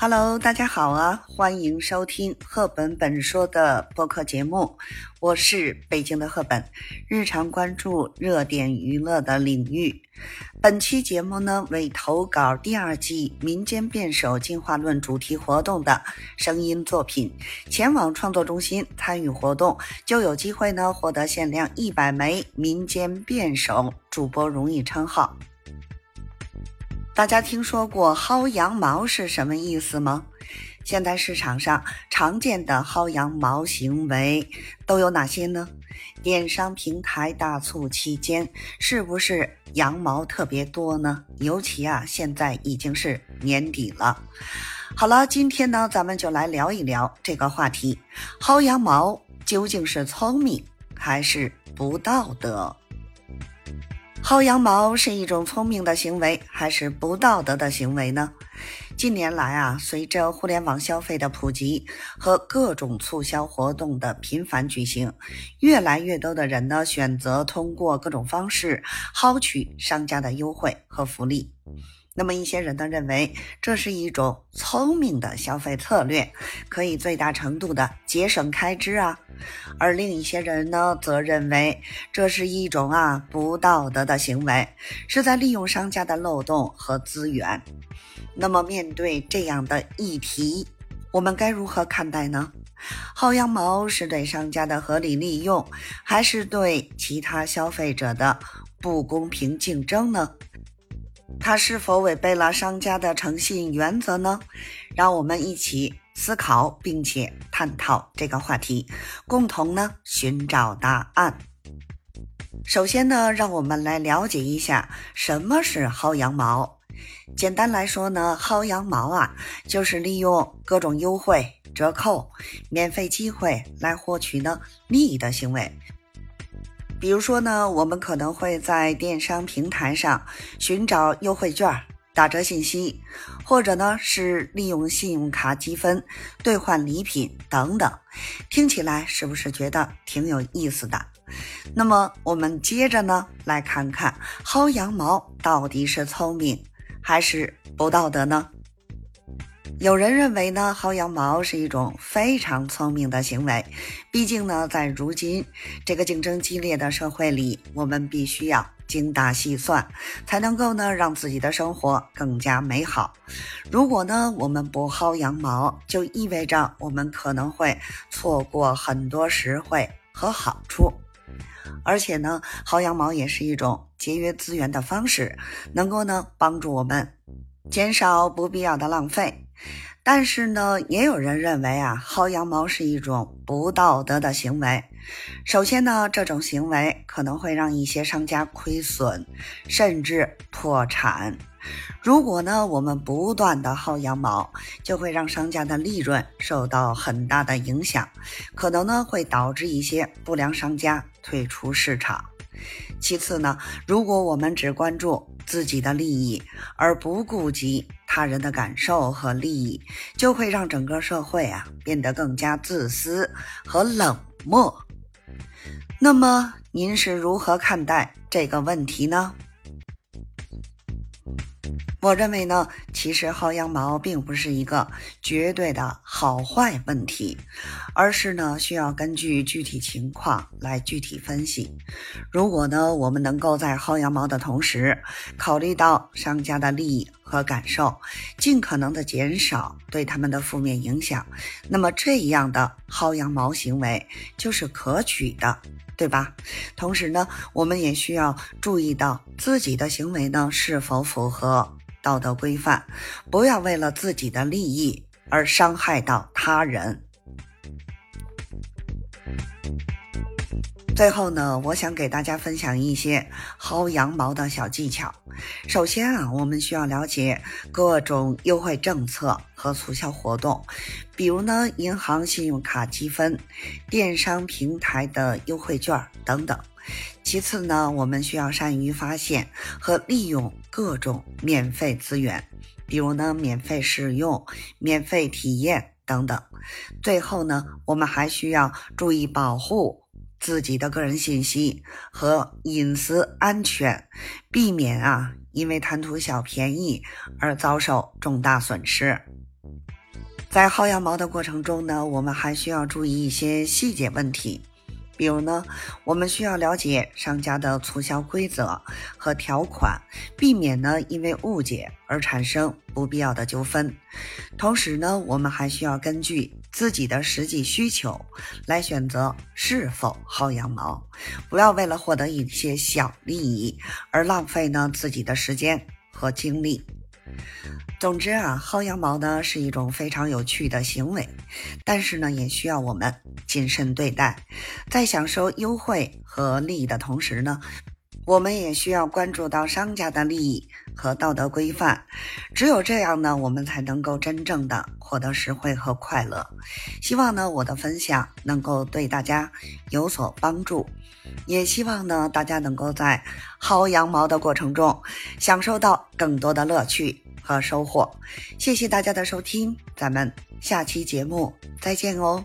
Hello，大家好啊！欢迎收听赫本本说的播客节目，我是北京的赫本，日常关注热点娱乐的领域。本期节目呢，为投稿第二季民间辩手进化论主题活动的声音作品，前往创作中心参与活动，就有机会呢获得限量一百枚民间辩手主播荣誉称号。大家听说过薅羊毛是什么意思吗？现在市场上常见的薅羊毛行为都有哪些呢？电商平台大促期间是不是羊毛特别多呢？尤其啊，现在已经是年底了。好了，今天呢，咱们就来聊一聊这个话题：薅羊毛究竟是聪明还是不道德？薅羊毛是一种聪明的行为，还是不道德的行为呢？近年来啊，随着互联网消费的普及和各种促销活动的频繁举行，越来越多的人呢选择通过各种方式薅取商家的优惠和福利。那么一些人呢认为这是一种聪明的消费策略，可以最大程度的节省开支啊，而另一些人呢则认为这是一种啊不道德的行为，是在利用商家的漏洞和资源。那么面对这样的议题，我们该如何看待呢？薅羊毛是对商家的合理利用，还是对其他消费者的不公平竞争呢？它是否违背了商家的诚信原则呢？让我们一起思考并且探讨这个话题，共同呢寻找答案。首先呢，让我们来了解一下什么是薅羊毛。简单来说呢，薅羊毛啊，就是利用各种优惠、折扣、免费机会来获取呢利益的行为。比如说呢，我们可能会在电商平台上寻找优惠券、打折信息，或者呢是利用信用卡积分兑换礼品等等。听起来是不是觉得挺有意思的？那么我们接着呢来看看薅羊毛到底是聪明还是不道德呢？有人认为呢，薅羊毛是一种非常聪明的行为。毕竟呢，在如今这个竞争激烈的社会里，我们必须要精打细算，才能够呢让自己的生活更加美好。如果呢我们不薅羊毛，就意味着我们可能会错过很多实惠和好处。而且呢，薅羊毛也是一种节约资源的方式，能够呢帮助我们减少不必要的浪费。但是呢，也有人认为啊，薅羊毛是一种不道德的行为。首先呢，这种行为可能会让一些商家亏损，甚至破产。如果呢，我们不断的薅羊毛，就会让商家的利润受到很大的影响，可能呢会导致一些不良商家退出市场。其次呢，如果我们只关注自己的利益，而不顾及他人的感受和利益，就会让整个社会啊变得更加自私和冷漠。那么您是如何看待这个问题呢？我认为呢，其实薅羊毛并不是一个绝对的好坏问题，而是呢需要根据具体情况来具体分析。如果呢我们能够在薅羊毛的同时，考虑到商家的利益和感受，尽可能的减少对他们的负面影响，那么这样的薅羊毛行为就是可取的，对吧？同时呢，我们也需要注意到自己的行为呢是否符合。道德规范，不要为了自己的利益而伤害到他人。最后呢，我想给大家分享一些薅羊毛的小技巧。首先啊，我们需要了解各种优惠政策和促销活动，比如呢，银行信用卡积分、电商平台的优惠券等等。其次呢，我们需要善于发现和利用各种免费资源，比如呢，免费试用、免费体验等等。最后呢，我们还需要注意保护。自己的个人信息和隐私安全，避免啊因为贪图小便宜而遭受重大损失。在薅羊毛的过程中呢，我们还需要注意一些细节问题。比如呢，我们需要了解商家的促销规则和条款，避免呢因为误解而产生不必要的纠纷。同时呢，我们还需要根据自己的实际需求来选择是否薅羊毛，不要为了获得一些小利益而浪费呢自己的时间和精力。总之啊，薅羊毛呢是一种非常有趣的行为，但是呢也需要我们谨慎对待，在享受优惠和利益的同时呢，我们也需要关注到商家的利益和道德规范。只有这样呢，我们才能够真正的获得实惠和快乐。希望呢我的分享能够对大家有所帮助，也希望呢大家能够在薅羊毛的过程中享受到更多的乐趣。和收获，谢谢大家的收听，咱们下期节目再见哦。